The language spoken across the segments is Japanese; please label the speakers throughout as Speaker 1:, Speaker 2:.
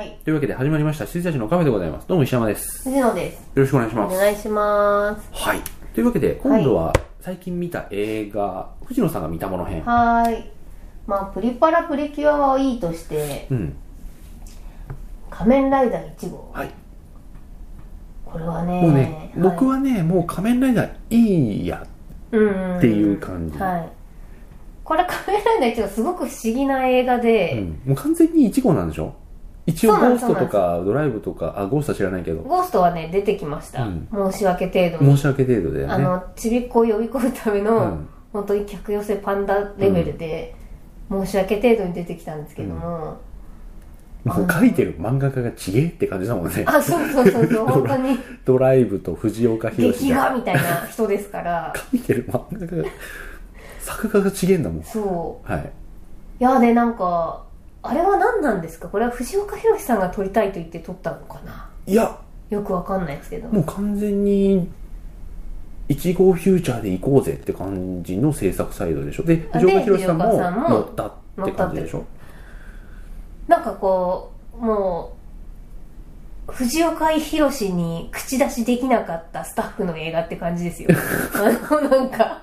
Speaker 1: はい。
Speaker 2: はい。
Speaker 1: というわけで始まりました、羊たちのカフェでございます。どうも石山です。よ
Speaker 2: 藤野です。
Speaker 1: ろしくお願いし
Speaker 2: お
Speaker 1: ます。
Speaker 2: 願いします。
Speaker 1: はい。というわけで、今度は最近見た映画、藤野さんが見たもの編。
Speaker 2: はーい。まあ、プリパラプリキュアはいいとして、
Speaker 1: うん。
Speaker 2: 仮面ライダー1号。
Speaker 1: はい。
Speaker 2: これはね、
Speaker 1: もうね、僕はね、もう仮面ライダーいいや。
Speaker 2: うん
Speaker 1: っていう感じ
Speaker 2: はい。これ仮面ライダー1号すごく不思議な映画
Speaker 1: う
Speaker 2: で、
Speaker 1: ん。もう完全に1号なんでしょ？一応ゴーストとかドライブとか、あ、ゴーストは知らないけど、
Speaker 2: ゴーストはね、出てきました。
Speaker 1: うん
Speaker 2: 申し訳程度に。
Speaker 1: 申し訳程度だよね。
Speaker 2: あの、ちびっこを呼び込むための、
Speaker 1: うん
Speaker 2: 本当に客寄せパンダレベルで、申し訳程度に出てきたんですけども、
Speaker 1: もう書いてる漫画家がちげえって感じだもんね。
Speaker 2: あ、そうそうそうそう、本当に
Speaker 1: ドライブと藤岡弘
Speaker 2: 劇画
Speaker 1: が
Speaker 2: みたいな人ですから、
Speaker 1: 書いてる漫画家が、作画がちげえんだもん。
Speaker 2: そう。
Speaker 1: はい。
Speaker 2: いやでなんかあれは何なんですか？これは藤岡弘さんが撮りたいと言って撮ったのかな？い
Speaker 1: や、
Speaker 2: よくわかんないですけど。
Speaker 1: もう完全に、1号フューチャーで行こうぜって感じの制作サイドでしょ？で、
Speaker 2: あ
Speaker 1: 藤岡弘さんも乗ったって感じでしょ？
Speaker 2: なんかこうもう藤岡弘に口出しできなかったスタッフの映画って感じですよ。あのなんか。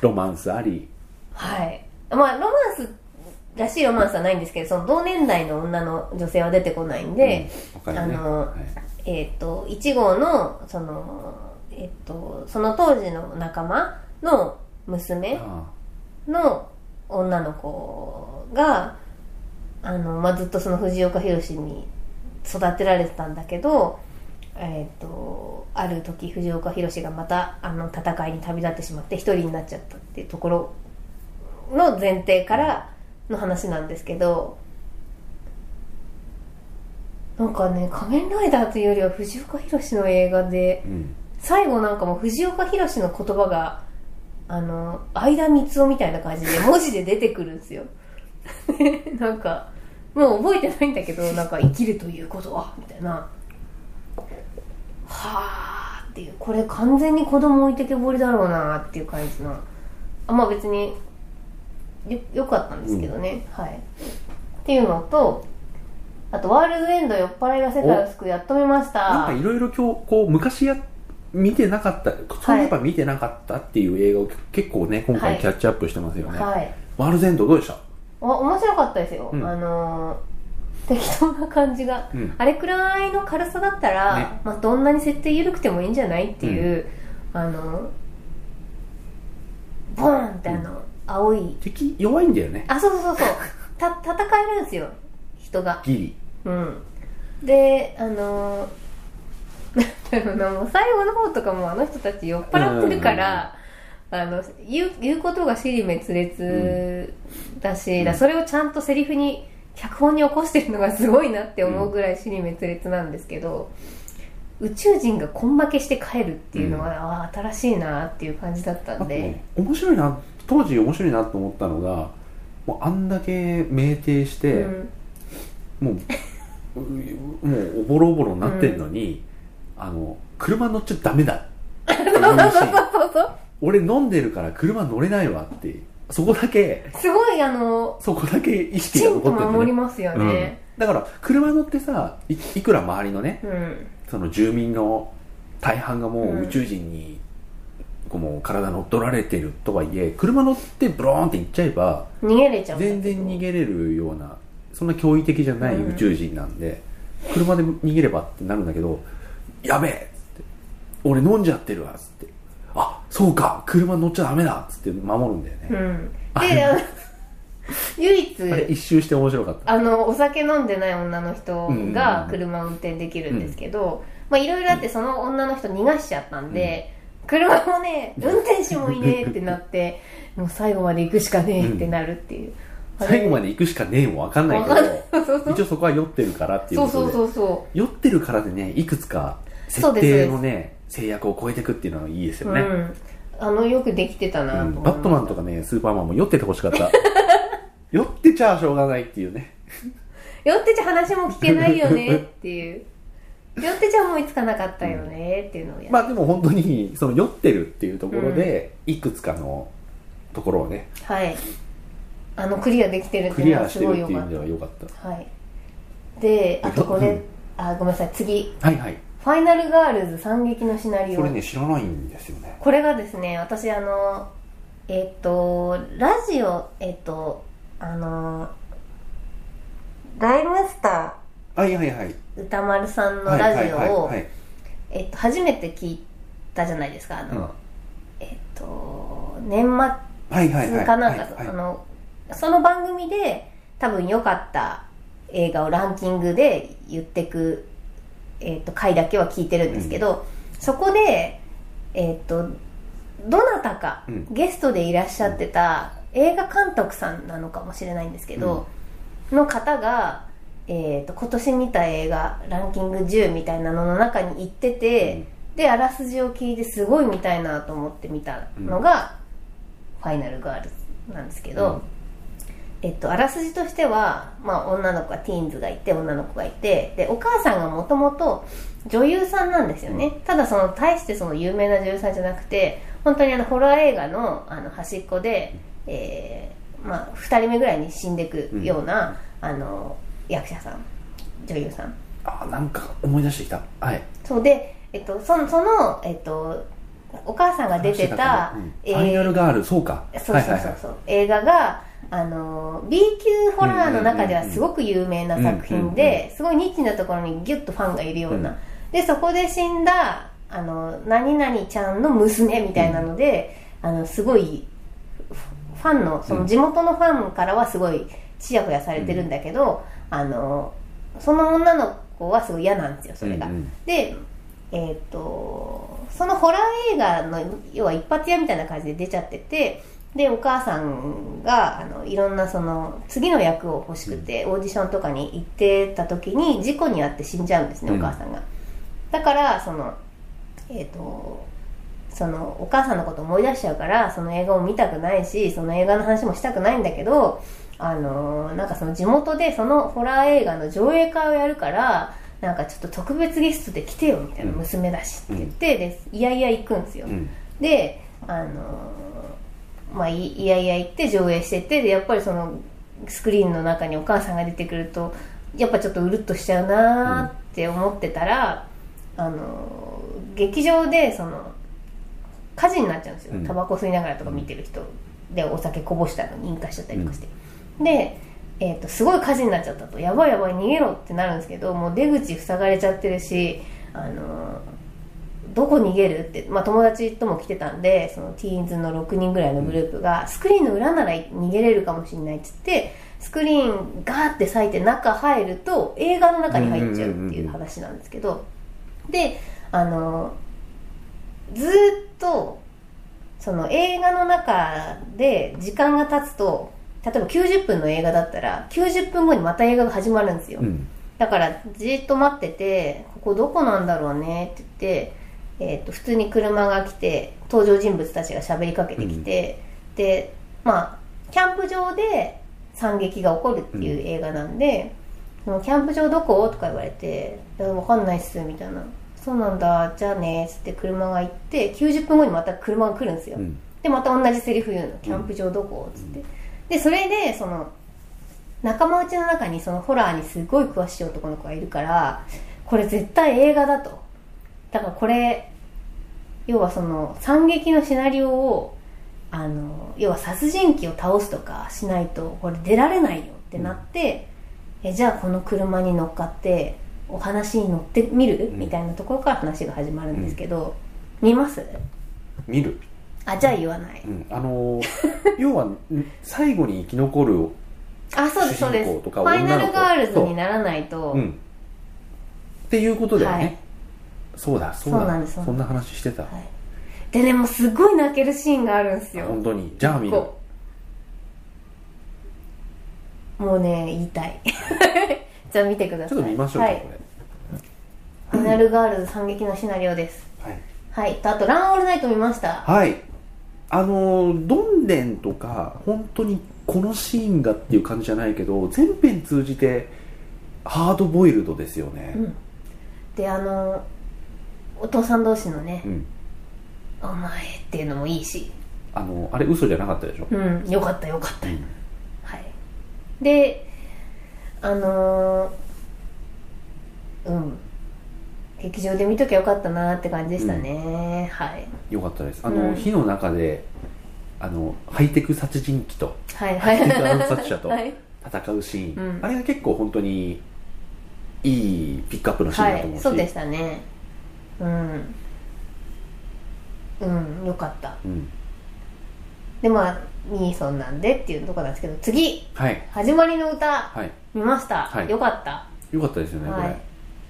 Speaker 1: ロマンスあり。
Speaker 2: はい。まあロマンスらしいロマンスはないんですけどその同年代の女の女性は出てこないんで、
Speaker 1: うん、ね。
Speaker 2: あの
Speaker 1: はい。
Speaker 2: えっ、と1号のそのえっ、とその当時の仲間の娘
Speaker 1: あ
Speaker 2: の女の子があの、まあ、ずっとその藤岡弘に育てられてたんだけど、えっとある時藤岡弘がまたあの戦いに旅立ってしまって一人になっちゃったっていうところの前提からの話なんですけどなんかね仮面ライダーというよりは藤岡弘の映画で
Speaker 1: あうん。
Speaker 2: 最後なんかもう藤岡弘の言葉があの相田光夫みたいな感じで文字で出てくるんですよ。なんかもう覚えてないんだけどなんか生きるということはみたいな。はあっていうこれ完全に子供置いてけぼりだろうなっていう感じの。あまあ別によよかったんですけどね、はい。っていうのとあとワールドエンド酔っ払いが世界を救うやっと見ました。
Speaker 1: なんかいろいろ今日、こう、昔や、見てなかった、そういえば見てなかったっていう映画を結構ね、今
Speaker 2: はい。
Speaker 1: 回キャッチアップしてますよね。
Speaker 2: はい。
Speaker 1: ワールドエンドどうでした？
Speaker 2: お面白かったですよ、
Speaker 1: うん。
Speaker 2: あのー適当な感じが、
Speaker 1: うん。
Speaker 2: あれくらいの軽さだったら、
Speaker 1: ね。
Speaker 2: まあ、どんなに設定緩くてもいいんじゃないっていう、あのボーンってあの、青い。
Speaker 1: 敵弱いんだよね。
Speaker 2: あそうそうそうそう。た戦えるんですよ。人が。
Speaker 1: ギリ。
Speaker 2: うん。であの なんだろうなもう最後の方とかもあの人たち酔っ払ってるから、あの言う言うことが尻滅裂だし、だそれをちゃんとセリフに脚本に起こしてるのがすごいなって思うぐらい尻滅裂なんですけど、宇宙人が根負けして帰るっていうのは、ああ新しいなっていう感じだったんで。
Speaker 1: 面白いな、当時面白いなと思ったのが、もうあんだけ酩酊して、
Speaker 2: うん。
Speaker 1: もう、うもうおぼろおぼろになってんのに、あの、車乗っちゃダメだ。俺飲んでるから車乗れないわって、そこだけ、
Speaker 2: すごいあの
Speaker 1: そこだけ意
Speaker 2: き
Speaker 1: 識が残ってる、ね。
Speaker 2: 守りますよね。
Speaker 1: うん、だから、車乗ってさい、いくら周りのね、
Speaker 2: うん。
Speaker 1: その住民の大半がもう宇宙人に、もう体乗っ取られてるとはいえ、車乗ってブローンって行っちゃえば、
Speaker 2: 逃げれちゃう
Speaker 1: 全然逃げれるようなそんな驚異的じゃない宇宙人なんで、車で逃げればってなるんだけどやべえって俺飲んじゃってるわっつってあそうか車乗っちゃダメだっつって守るんだよね、
Speaker 2: うん。で唯一
Speaker 1: あれ一周して面白かった。
Speaker 2: あのお酒飲んでない女の人
Speaker 1: うんうんうん。
Speaker 2: が車を運転できるんですけど、まあいろいろあってその女の人逃がしちゃったんで、車もね運転手もいねえってなってもう最後まで行くしかねえってなるっていう、あれ
Speaker 1: 最後まで行くしかねえも分かんないけど一応そこは酔ってるからっていう
Speaker 2: そう
Speaker 1: ことで。
Speaker 2: そうそうそ
Speaker 1: 酔ってるからでねいくつか設定のね制約を超えていくっていうのはいいです
Speaker 2: う、
Speaker 1: よね、
Speaker 2: うん。あのよくできてたなと
Speaker 1: うん。バットマンとかねスーパーマンも酔っててほしかった。酔ってちゃしょうがないっていうね。
Speaker 2: 酔ってちゃ話も聞けないよねっていう酔ってちゃ思いつかなかったよねっていうのをやっ
Speaker 1: まあでも本当にその酔ってるっていうところで、いくつかのところをね
Speaker 2: はい。あのクリアできてるって
Speaker 1: クリア
Speaker 2: いうのはす
Speaker 1: してるっていう意
Speaker 2: っ
Speaker 1: 味では良かった。
Speaker 2: た。はい。であとこれ、
Speaker 1: うん。
Speaker 2: あごめんなさい次。
Speaker 1: はいはい。
Speaker 2: ファイナルガールズ惨劇のシナリオ。
Speaker 1: それね知らないんですよね。
Speaker 2: これがですね私あのえっ、とラジオえっ、とあのライムスタ
Speaker 1: はいはいはい。
Speaker 2: ー歌丸さんの
Speaker 1: はい
Speaker 2: ラジオをえっと初めて聞いたじゃないですかあの、
Speaker 1: うん。
Speaker 2: えっ、と年末かなんか、のその番組で多分良かった映画をランキングで言ってく、えっと回だけは聞いてるんですけど、そこでえっ、とどなたか
Speaker 1: うん。
Speaker 2: ゲストでいらっしゃってた映画監督さんなのかもしれないんですけど、の方が、えー、と今年見た映画ランキング10みたいなのの中に行ってて、であらすじを聞いてすごい見たいなと思って見たのが、ファイナルガールズなんですけど、
Speaker 1: うん。
Speaker 2: えっと、あらすじとしては、まあ、女の子がティーンズがいて女の子がいてでお母さんがもともと女優さんなんですよね、ただその大してその有名な女優さんじゃなくて本当にあのホラー映画のあの端っこで、えーまあ、2人目ぐらいに死んでいくような、あの役者さん女優さん。
Speaker 1: あなんか思い出してきた。はい。
Speaker 2: そうで、えっと、そのその、えっと、お母さんが出てた、
Speaker 1: ファイナルガール。そうか。
Speaker 2: そうそうそう。そう、
Speaker 1: はいはいはい。
Speaker 2: 映画があの B 級ホラーの中ではすごく有名な作品ですごいニッチなところにギュッとファンがいるような、
Speaker 1: うん。
Speaker 2: でそこで死んだあの何々ちゃんの娘みたいなので、あのすごいフファンのその地元のファンからはすごいちやほやされてるんだけど、あのその女の子はすごい嫌なんですよそれが、
Speaker 1: うんうん。
Speaker 2: でえっ、とそのホラー映画の要は一発屋みたいな感じで出ちゃっててでお母さんがあのいろんなその次の役を欲しくて、オーディションとかに行ってた時に事故に遭って死んじゃうんですね、
Speaker 1: うん。
Speaker 2: お母さんが。だからそのえっ、とそのお母さんのこと思い出しちゃうからその映画を見たくないしその映画の話もしたくないんだけどあのなんかその地元でそのホラー映画の上映会をやるからなんかちょっと特別ゲストで来てよみたいな、
Speaker 1: うん。
Speaker 2: 娘だしって言ってでいやいや行くんですよ、
Speaker 1: うん。
Speaker 2: であのまあいいやいや行って上映しててでやっぱりそのスクリーンの中にお母さんが出てくるとやっぱちょっとうるっとしちゃうなーって思ってたら、あの劇場でその火事になっちゃうんですよ。
Speaker 1: うん。
Speaker 2: タバコ吸いながらとか見てる人でお酒こぼしたのに引火しちゃったりとかして、で、えー、とすごい火事になっちゃったと。やばいやばい逃げろってなるんですけどもう出口塞がれちゃってるしあのどこ逃げるって、まあ、友達とも来てたんでそのティーンズの6人ぐらいのグループが、スクリーンの裏なら逃げれるかもしれないっつってスクリーンガーって裂いて中入ると映画の中に入っちゃうっていう話なんですけどであのずっとその映画の中で時間が経つと例えば90分の映画だったら90分後にまた映画が始まるんですよ、
Speaker 1: うん。
Speaker 2: だからじーっと待っててここどこなんだろうねって言って、えー、と普通に車が来て登場人物たちが喋りかけてきて、でまあキャンプ場で惨劇が起こるっていう映画なんで、そのキャンプ場どこ?」とか言われて「いやわかんないっす」みたいな「そうなんだじゃあね」っつって車が行って90分後にまた車が来るんですよ、
Speaker 1: うん。
Speaker 2: でまた同じセリフ言うの「キャンプ場どこ?」っつって、でそれでその仲間内の中にそのホラーにすごい詳しい男の子がいるからこれ絶対映画だと。だからこれ要はその惨劇のシナリオをあの要は殺人鬼を倒すとかしないとこれ出られないよってなって、えじゃあこの車に乗っかってお話に乗ってみる、
Speaker 1: うん。
Speaker 2: みたいなところから話が始まるんですけど、見ます？
Speaker 1: 見る、
Speaker 2: あじゃあ言わない、
Speaker 1: うん、あのー 要はん最後に生き残る
Speaker 2: あそうですそうです。
Speaker 1: 主人公とか
Speaker 2: ファイナル
Speaker 1: 女の子
Speaker 2: ガールズにならないと、
Speaker 1: うん。っていうことだよね、
Speaker 2: はい。
Speaker 1: そうだそうだ。
Speaker 2: そうなんです
Speaker 1: そんな話してた、
Speaker 2: はい。でねもうすごい泣けるシーンがあるんですよ。
Speaker 1: 本当に。じゃあ見る。
Speaker 2: こう。もうね言いたい。じゃあ見てください。
Speaker 1: ちょっと見ましょうか、
Speaker 2: はい。
Speaker 1: これ。
Speaker 2: ファイナルガールズ惨劇のシナリオです。
Speaker 1: はい。
Speaker 2: はい。とあとランオールナイト見ました。
Speaker 1: はいあのーどんでんとか本当にこのシーンがっていう感じじゃないけど全編通じてハードボイルドですよね。
Speaker 2: うん。であのお父さん同士のね
Speaker 1: うん、「
Speaker 2: お前」っていうのもいいし。
Speaker 1: あのあれ嘘じゃなかったでしょ、
Speaker 2: うん。よかったよかった、
Speaker 1: うん。
Speaker 2: はい。であのーうん劇場で見ときゃよかったなって感じでしたね、はい。
Speaker 1: よかったです。あの、
Speaker 2: うん。
Speaker 1: 火の中であのハイテク殺人鬼と
Speaker 2: はい。はい
Speaker 1: ハイテク暗殺者と
Speaker 2: はい。
Speaker 1: 戦うシーン、
Speaker 2: うん。
Speaker 1: あれが結構本当にいいピックアップのシーンだと思うし、
Speaker 2: はい。そうでしたね。うん。うん。よかった。
Speaker 1: うん、
Speaker 2: でまあミーソンなんでっていうところなんですけど次。
Speaker 1: はい。
Speaker 2: 始まりの歌。
Speaker 1: はい。
Speaker 2: 見ました、
Speaker 1: はい。
Speaker 2: よかった。
Speaker 1: よかったですよね、これ。
Speaker 2: はい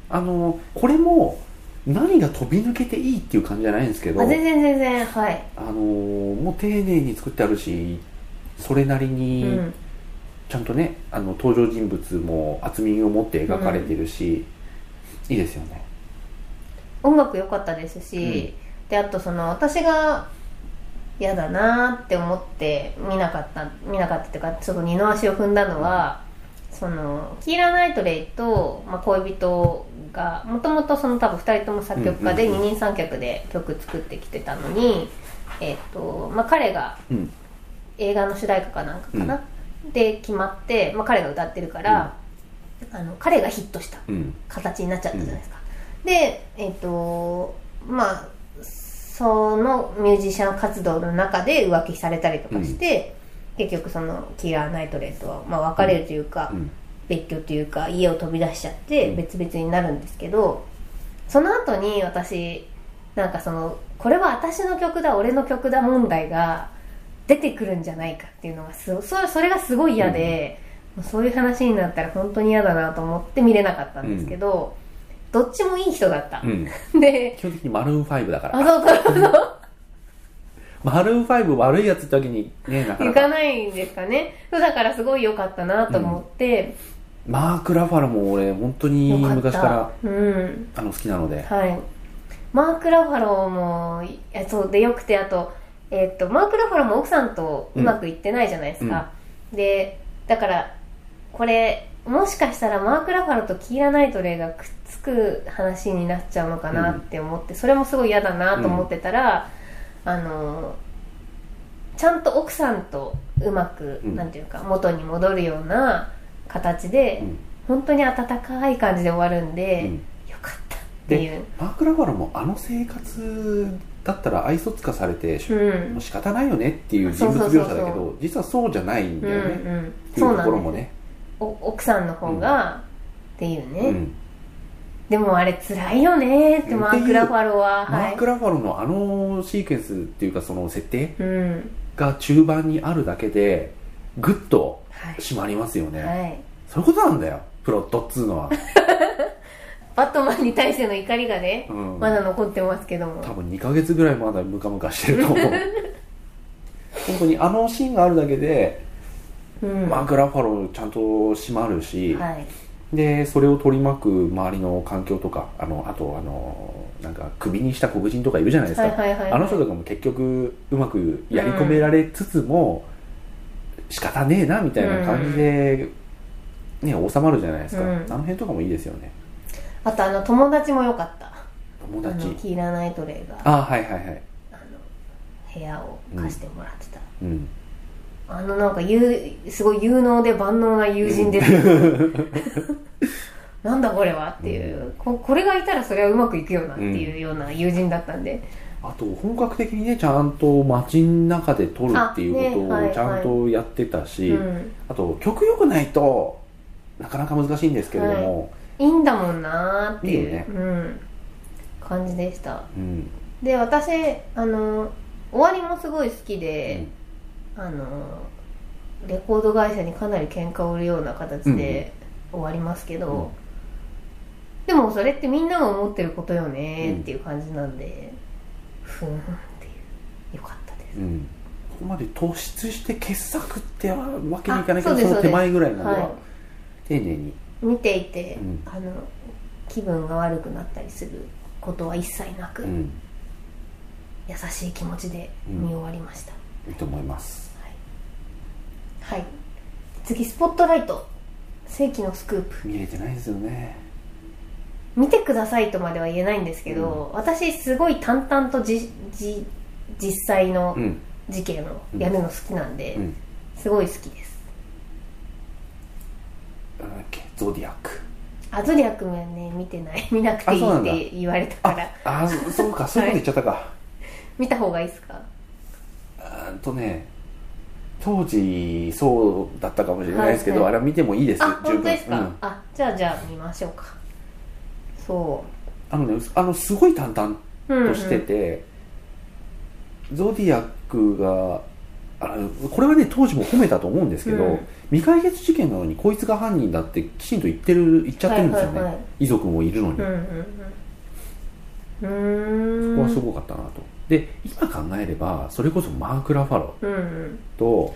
Speaker 1: あのこれも何が飛び抜けていいっていう感じじゃないんですけど
Speaker 2: あ全然全然はい。
Speaker 1: あのもう丁寧に作ってあるしそれなり
Speaker 2: う
Speaker 1: に
Speaker 2: ん。
Speaker 1: ちゃんとね、あの登場人物も厚みを持って描かれてるし、いいですよね。
Speaker 2: 音楽良かったですし、であとその私が嫌だなって思って見なかった見なかったっていうかちょっと二の足を踏んだのは、そのキーラ・ナイトレイと、まあ、恋人がもともとその多分2人とも作曲家で
Speaker 1: うんうんうん。
Speaker 2: 二人三脚で曲作ってきてたのに、えっとまあ、彼が
Speaker 1: うん。
Speaker 2: 映画の主題歌かなんかかな、で決まって、まあ、彼が歌ってるから、あの彼がヒットした
Speaker 1: うん。
Speaker 2: 形になっちゃったじゃないですか、でえっ、とまあそのミュージシャン活動の中で浮気されたりとかして、結局そのキラー・ナイトレイとは、まあ、別れるというか、
Speaker 1: うん。
Speaker 2: 別居というか家を飛び出しちゃって
Speaker 1: うん。
Speaker 2: 別々になるんですけど、その後に私なんかそのこれは私の曲だ俺の曲だ問題が出てくるんじゃないかっていうのがすそそれがすごい嫌で、もうそういう話になったら本当に嫌だなと思って見れなかったんですけど、どっちもいい人だった、
Speaker 1: うん。
Speaker 2: で
Speaker 1: 基本的にマルーン5だか
Speaker 2: あ
Speaker 1: ら
Speaker 2: そうそうそう
Speaker 1: マルーン5悪いやつってわけにねなか
Speaker 2: 行か。
Speaker 1: なか
Speaker 2: ないんですかね。そうだからすごい良かったなと思って、
Speaker 1: マーク・ラファロも俺本当に昔から
Speaker 2: うん。
Speaker 1: あの好きなので。
Speaker 2: はい。マーク・ラファローもいやそうでよくてあと,、えっとマーク・ラファローも奥さんとうまくいってないじゃないですか、でだからこれもしかしたらマーク・ラファローとキーラ・ナイトレイがくっつく話になっちゃうのかなって思って、それもすごい嫌だなと思ってたら、あのちゃんと奥さんとうまく、
Speaker 1: うん。
Speaker 2: なんていうか元に戻るような形で、
Speaker 1: うん。
Speaker 2: 本当に温かい感じで終わるんで、
Speaker 1: うん。
Speaker 2: よかったっていう。
Speaker 1: でマーク・ラファロもあの生活だったら愛想つかされて、
Speaker 2: うん。
Speaker 1: もう仕方ないよねっていう人物描写だけど実はそうじゃないんだよね、
Speaker 2: うんうん
Speaker 1: っていうところもね。
Speaker 2: お奥さんの方が、っていうね、
Speaker 1: うん
Speaker 2: でもあれ辛いよねって
Speaker 1: うん
Speaker 2: マーク・ラファロは。
Speaker 1: マーク・
Speaker 2: はい、
Speaker 1: ラファロのあのシーケンスっていうかその設定
Speaker 2: うん。
Speaker 1: が中盤にあるだけでグッと
Speaker 2: はい。
Speaker 1: 締まりますよね、
Speaker 2: はい、
Speaker 1: そういうことなんだよプロットっつうのは。
Speaker 2: バットマンに対しての怒りがね、
Speaker 1: うん。
Speaker 2: まだ残ってますけども。
Speaker 1: 多分2ヶ月ぐらいまだムカムカしてると思う。本当にあのシーンがあるだけで、
Speaker 2: うん。
Speaker 1: マーク・ラファロちゃんと締まるし、
Speaker 2: はい
Speaker 1: でそれを取り巻く周りの環境とかあのあとあのなんかクビにした黒人とかいるじゃないですか、
Speaker 2: はいはいはいはい。
Speaker 1: あの人とかも結局うまくやり込められつつも、仕方ねえなみたいな感じで、ね収まるじゃないですか、
Speaker 2: うん。
Speaker 1: あの辺とかもいいですよね。
Speaker 2: あとあの友達も良かった。あ
Speaker 1: 友達？
Speaker 2: のキーラ・ナイトレイが。
Speaker 1: あはいはいはい。
Speaker 2: あの部屋を貸してもらってた、
Speaker 1: うん
Speaker 2: あのなんか有すごい有能で万能な友人です、なんだこれはっていう、ここれがいたらそれはうまくいくよなっていうような友人だったんで、
Speaker 1: あと本格的にねちゃんと街の中で撮るっていうこと
Speaker 2: あねはいはい。
Speaker 1: をちゃんとやってたし、
Speaker 2: うん。
Speaker 1: あと曲良くないとなかなか難しいんですけれども、
Speaker 2: い。いんだもんなーっていう
Speaker 1: いいよね。
Speaker 2: うん、感じでした。
Speaker 1: うん。
Speaker 2: で私あの終わりもすごい好きで、あのレコード会社にかなり喧嘩を売るような形で終わりますけど、
Speaker 1: うん。
Speaker 2: でもそれってみんなが思ってることよねっていう感じなんで、ふーんっていう。よかったです。
Speaker 1: うん。ここまで突出して傑作ってわけにいかないけどその手前ぐらいまでは
Speaker 2: はい。
Speaker 1: 丁寧に、
Speaker 2: 見ていて、
Speaker 1: うん。
Speaker 2: あの気分が悪くなったりすることは一切なく、
Speaker 1: うん、
Speaker 2: 優しい気持ちで見終わりました、
Speaker 1: いいと思います
Speaker 2: はい。次スポットライト。世紀のスクープ。
Speaker 1: 見れてないですよね。
Speaker 2: 見てくださいとまでは言えないんですけど、私すごい淡々とじじ実際の
Speaker 1: うん。
Speaker 2: 事件をやるの好きなんで、
Speaker 1: うん。
Speaker 2: すごい好きです。
Speaker 1: なんだっけ？ゾディアック。
Speaker 2: アゾリア君はね見てない。見なくていいって言われたから。
Speaker 1: ああそそうかそういうこと言っちゃったか、
Speaker 2: 見た方がいいですか？
Speaker 1: あとね当時そうだったかもしれないですけど、
Speaker 2: はいはい。
Speaker 1: あれは見てもいいです
Speaker 2: あ本当ですか、
Speaker 1: うん。
Speaker 2: あじゃあじゃあ見ましょうか。そ
Speaker 1: あのねあのすごい淡々
Speaker 2: う、うんうん。
Speaker 1: としてて、ゾディアックがあのこれはね当時も褒めたと思うんですけど、
Speaker 2: うん。
Speaker 1: 未解決事件なのにこいつが犯人だってきちんと言ってる言っちゃってるんですよね、
Speaker 2: はいはいはい。
Speaker 1: 遺族もいるのに、
Speaker 2: うんうんうん。うーん。
Speaker 1: ここはすごかったなとで今考えればそれこそマーク・ラファロ
Speaker 2: うんうん。
Speaker 1: と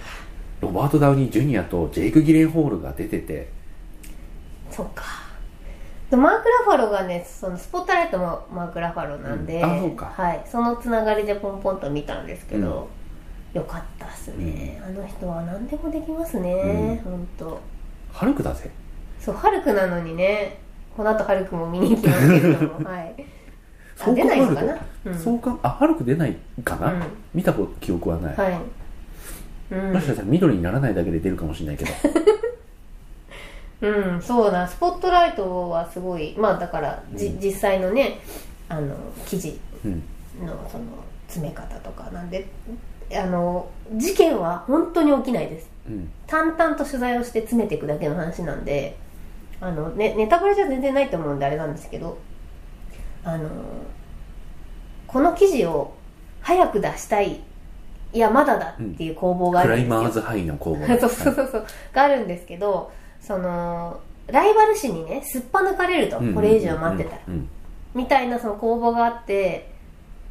Speaker 1: ロバート・ダウニー・ジュニアとジェイク・ギレンホールが出てて。
Speaker 2: そうか。でマーク・ラファロがねそのスポットライトもマーク・ラファロなんで、
Speaker 1: うん。あそうか。
Speaker 2: はい、そのつながりでポンポンと見たんですけど、よかったっすね、あの人は何でもできますね、
Speaker 1: うん。
Speaker 2: 本当
Speaker 1: ハルクだぜ。
Speaker 2: そうハルクなのにね。この後ハルクも見に行きますけれども はい。あ
Speaker 1: そう
Speaker 2: 出
Speaker 1: 考えると
Speaker 2: ないのかな、うん、
Speaker 1: そうかあハルク出ないかな、
Speaker 2: うん。
Speaker 1: 見たこと記憶はない、
Speaker 2: はい。うん。
Speaker 1: もしかしたら緑にならないだけで出るかもしれないけど。
Speaker 2: うん、そうだ、スポットライトはすごい、まあだから、じ
Speaker 1: うん。
Speaker 2: 実際のね、あの、記事
Speaker 1: うん。
Speaker 2: のその詰め方とかなんで、あの、事件は本当に起きないです。
Speaker 1: うん。
Speaker 2: 淡々と取材をして詰めていくだけの話なんで、あの、ね、ネタバレじゃ全然ないと思うんであれなんですけど、あの、この記事を早く出したい、いや、まだだっていう攻防があ
Speaker 1: クライ
Speaker 2: るんですよ。
Speaker 1: マーズハイの攻防
Speaker 2: そうそうそうそう。があるんですけどそのライバル誌にねすっぱ抜かれると、
Speaker 1: うん
Speaker 2: これ以上待ってたら、
Speaker 1: うん
Speaker 2: みたいなその攻防があって。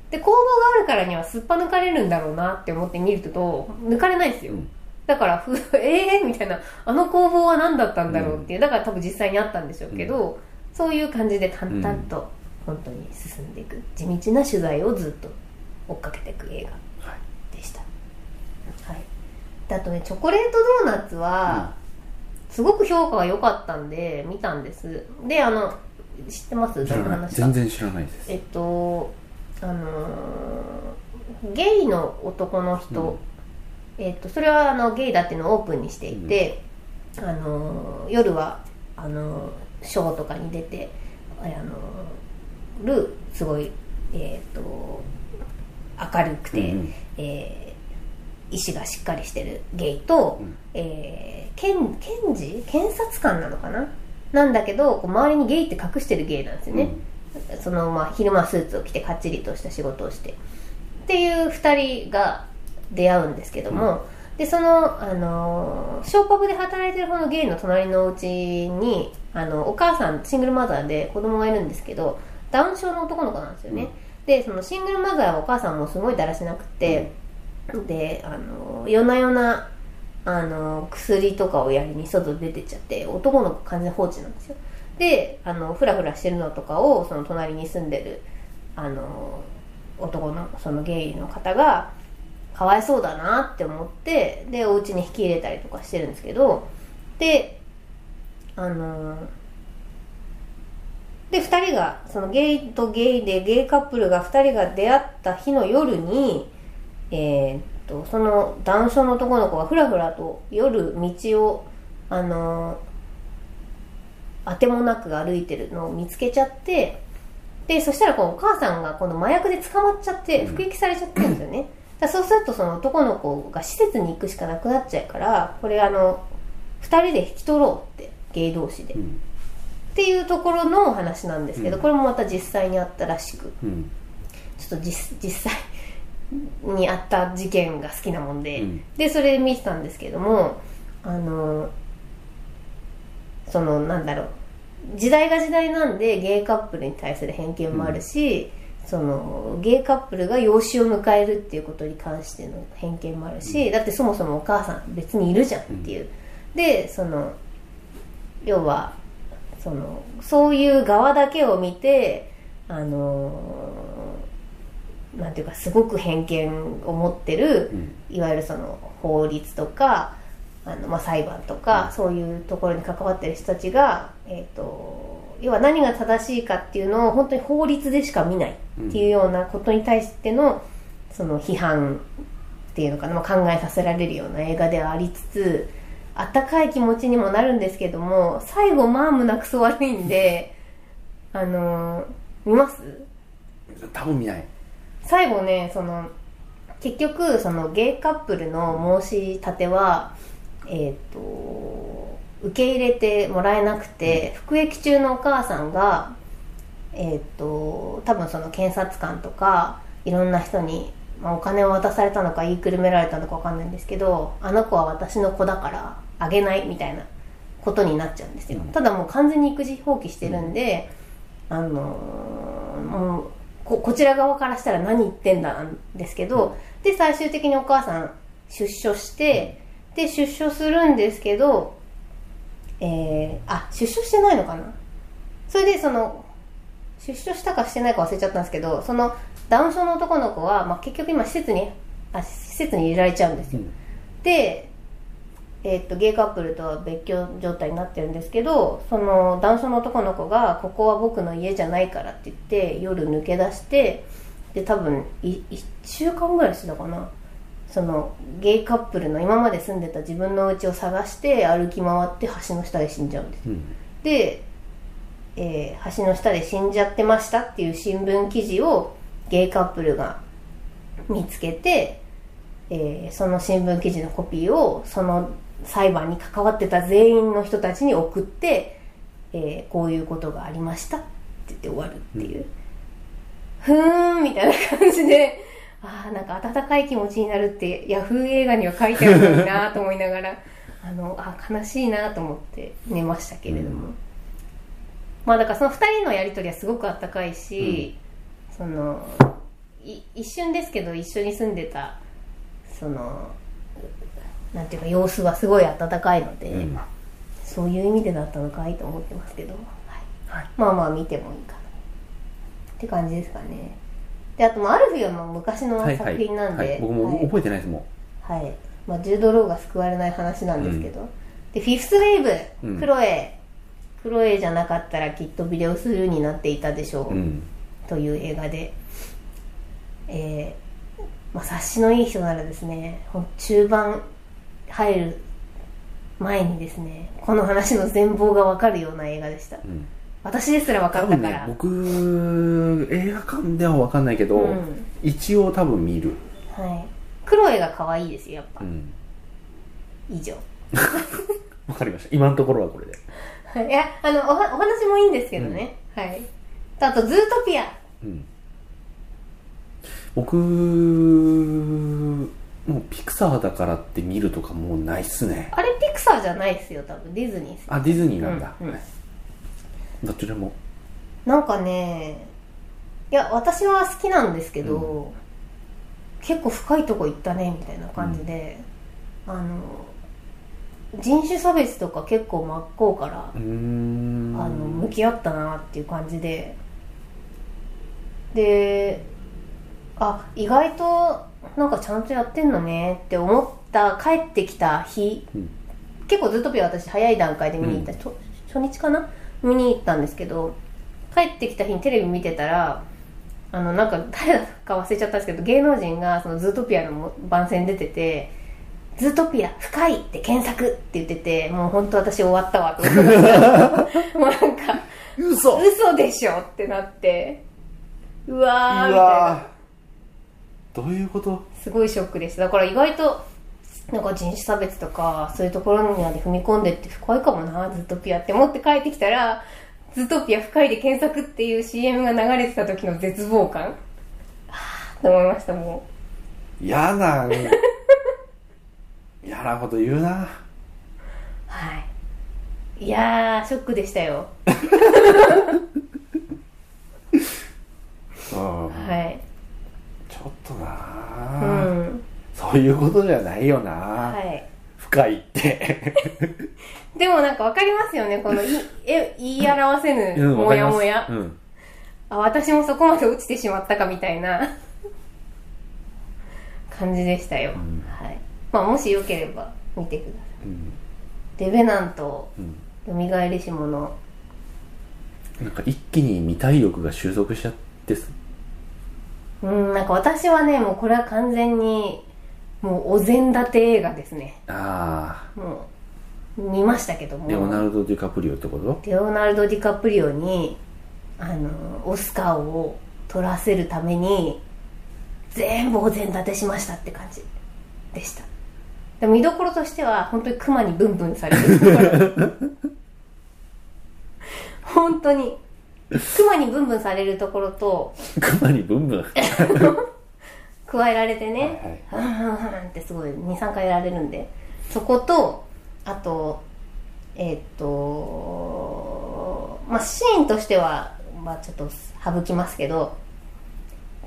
Speaker 2: で攻防があるからにはすっぱ抜かれるんだろうなって思って見ると抜かれないんですよ、
Speaker 1: うん。
Speaker 2: だからふえ えー、みたいなあの攻防は何だったんだろうっていうだから多分実際にあったんでしょうけど、そういう感じで淡々と本当に進んでいく地道な取材をずっと追っかけていく映画
Speaker 1: はい。
Speaker 2: でした。はい。であとねチョコレートドーナツは、すごく評価が良かったんで見たんです。であの知ってます？
Speaker 1: 全然知らないです。
Speaker 2: えっとあのーゲイの男の人、
Speaker 1: うん。
Speaker 2: えっとそれはあのゲイだっていうのをオープンにしていて、あのー夜はあのーショーとかに出てあのーるすごいえっと明るくて、
Speaker 1: うん
Speaker 2: えー意志がしっかりしてるゲイと、
Speaker 1: うん。
Speaker 2: えー検検事？検察官なのかな？なんだけどこう周りにゲイって隠してるゲイなんですよね、そのまあ昼間スーツを着てかっちりとした仕事をして。っていう2人が出会うんですけども、でその、あのーショーパブで働いてる方のゲイの隣のお家にあのお母さんシングルマザーで子供がいるんですけどダウン症の男の子なんですよね、でそのシングルマザーはお母さんもすごいだらしなくて、であの夜な夜なあの薬とかをやりに外出てっちゃって男の子完全放置なんですよ。であのフラフラしてるのとかをその隣に住んでるあの男のそのゲイの方がかわいそうだなって思ってでお家に引き入れたりとかしてるんですけどであので2人がそのゲイとゲイでゲイカップルが2人が出会った日の夜にえーっとその男性の男の子がふらふらと夜道をあのあてもなく歩いてるのを見つけちゃってでそしたらこのお母さんがこの麻薬で捕まっちゃって服役されちゃってるんですよね、だそうするとその男の子が施設に行くしかなくなっちゃうからこれあの2人で引き取ろうってゲイ同士で、っ
Speaker 1: うん
Speaker 2: ていうところのお話なんですけど、
Speaker 1: うん。
Speaker 2: これもまた実際にあったらしく。
Speaker 1: うん。
Speaker 2: ちょっと実実際にあった事件が好きなもんで、
Speaker 1: うん。
Speaker 2: でそれで見てたんですけどもあのそのなんだろう。時代が時代なんでゲイカップルに対する偏見もあるし、そのゲイカップルが養子を迎えるっていうことに関しての偏見もあるし、だってそもそもお母さん別にいるじゃんっていう、でその要はそのそういう側だけを見てあのなんていうかすごく偏見を持ってる、
Speaker 1: うん。
Speaker 2: いわゆるその法律とかあの、まあ、裁判とか、そういうところに関わってる人たちが、えー、と要は何が正しいかっていうのを本当に法律でしか見ないっていうようなことに対してのその批判っていうのかな、まあ、考えさせられるような映画ではありつつあったかい気持ちにもなるんですけども最後まあ胸くそ悪いんで あのー見ます？
Speaker 1: 多分見ない。
Speaker 2: 最後ねその結局そのゲイカップルの申し立てはえっ、と受け入れてもらえなくて服役中のお母さんがえっ、と多分その検察官とかいろんな人に、まあ、お金を渡されたのか言いくるめられたのかわかんないんですけどあの子は私の子だからあげないみたいなことになっちゃうんですよ、
Speaker 1: うん。
Speaker 2: ただもう完全に育児放棄してるんで、あのーもうここちら側からしたら何言ってんだなんですけど、で最終的にお母さん出所して、で出所するんですけどえー、あ出所してないのかな？それでその出所したかしてないか忘れちゃったんですけどそのダウン症の男の子は、まあ、結局今施設にあ施設に入れられちゃうんですよ、で、えーっとゲイカップルとは別居状態になってるんですけどそのダウン症の男の子が「ここは僕の家じゃないから」って言って夜抜け出してで多分い1週間ぐらいしてたかな。そのゲイカップルの今まで住んでた自分の家を探して歩き回って橋の下で死んじゃうんです。
Speaker 1: うん。
Speaker 2: で、えー橋の下で死んじゃってましたっていう新聞記事をゲイカップルが見つけて、えーその新聞記事のコピーをその裁判に関わってた全員の人たちに送って、えーこういうことがありましたって言って終わるっていう、ふーんみたいな感じで ああなんか温かい気持ちになるってヤフー映画には書いてあるのになと思いながら あのあ悲しいなと思って寝ましたけれども、
Speaker 1: うん。
Speaker 2: まあだからその2人のやり取りはすごくあったかいし、そのい一瞬ですけど一緒に住んでたそのなんていうか様子はすごい温かいので、
Speaker 1: うん。
Speaker 2: そういう意味でだったのかいと思ってますけど、はい。
Speaker 1: はい。
Speaker 2: まあまあ見てもいいかな。って感じですかね。であとまあアルフィーはもう昔の
Speaker 1: はい
Speaker 2: 作品なんで、
Speaker 1: はい、僕も
Speaker 2: はい。
Speaker 1: 覚えてないですも
Speaker 2: はい、まあ、ジュード・ローが救われない話なんですけど、でフィフスウェーブ、
Speaker 1: うん。
Speaker 2: クロエクロエじゃなかったらきっとビデオスルーになっていたでしょう、
Speaker 1: う、うん、
Speaker 2: という映画で、えーまあ、察しのいい人ならですね中盤入る前にですねこの話の全貌が分かるような映画でした。
Speaker 1: うん、
Speaker 2: 私ですら分かったから、
Speaker 1: 僕映画館では分かんないけど、
Speaker 2: うん。
Speaker 1: 一応多分見る、
Speaker 2: はい、クロエが可愛いですよやっぱ、
Speaker 1: うん、
Speaker 2: 以上。
Speaker 1: 分かりました。今のところはこれで。
Speaker 2: はい。いやあのおはお話もいいんですけどね、はい。あとズートピア。
Speaker 1: うん。僕もうピクサーだからって見るとかもうないっすね。
Speaker 2: あれピクサーじゃないですよ多分。ディズニーですよ。
Speaker 1: あディズニーなんだ、
Speaker 2: うんうん。
Speaker 1: はい。どちらも。
Speaker 2: なんかねいや私は好きなんですけど、結構深いとこ行ったねみたいな感じで、あの人種差別とか結構真っ向から、あの向き合ったなっていう感じで。であ意外となんかちゃんとやってんのねって思った帰ってきた日、
Speaker 1: うん。
Speaker 2: 結構ずっとピア私早い段階で見に行った、と初日かな？見に行ったんですけど帰ってきた日にテレビ見てたらあのなんか誰だか忘れちゃったんですけど芸能人がそのズートピアの番宣出てて「ズートピア深い」って検索って言っててもう本当私終わったわ。と思ってもうなんか
Speaker 1: 嘘。う
Speaker 2: 嘘でしょってなって。うわーみたいな
Speaker 1: どういうこと？
Speaker 2: すごいショックでした。だから意外となんか人種差別とかそういうところにまで踏み込んでって深いかもな。ズートピアって思って帰ってきたらズートピア深いで検索っていう CM が流れてた時の絶望感。はぁと思いましたも
Speaker 1: 嫌な嫌なこと言うな。
Speaker 2: うはい。いやーショックでしたよ。
Speaker 1: う。ん
Speaker 2: はい。
Speaker 1: ちょっと
Speaker 2: う
Speaker 1: な、
Speaker 2: ん。
Speaker 1: そういうことじゃないよな、
Speaker 2: はい。
Speaker 1: 深いって。
Speaker 2: でもなんかわかりますよねこのいえ言い表せぬ
Speaker 1: うん
Speaker 2: モヤモヤ、
Speaker 1: うん。
Speaker 2: あ私もそこまで落ちてしまったかみたいな。感じでしたよ、
Speaker 1: ん。
Speaker 2: はい。まあ、もしよければ見てくださ
Speaker 1: うん。
Speaker 2: いデベナント
Speaker 1: うん。
Speaker 2: よみがえりし者。
Speaker 1: なんか一気に見たい欲が収束しちゃってす
Speaker 2: うんなんか私はねもうこれは完全にもうお膳立て映画ですね。
Speaker 1: あ
Speaker 2: も見ましたけども。
Speaker 1: レオナルド・ディカプリオってこと
Speaker 2: レオナルド・ディカプリオにあのオスカーを取らせるために全部お膳立てしましたって感じでした。でも見どころとしては本当にクマにブンブンされるところ。本当にクマにブンブンされるところと
Speaker 1: クマにブンブン。
Speaker 2: 加えられてね、
Speaker 1: はい
Speaker 2: ふんふんふんってすごい23回やられるんでそことあとえーっとまあシーンとしては、まあ、ちょっと省きますけど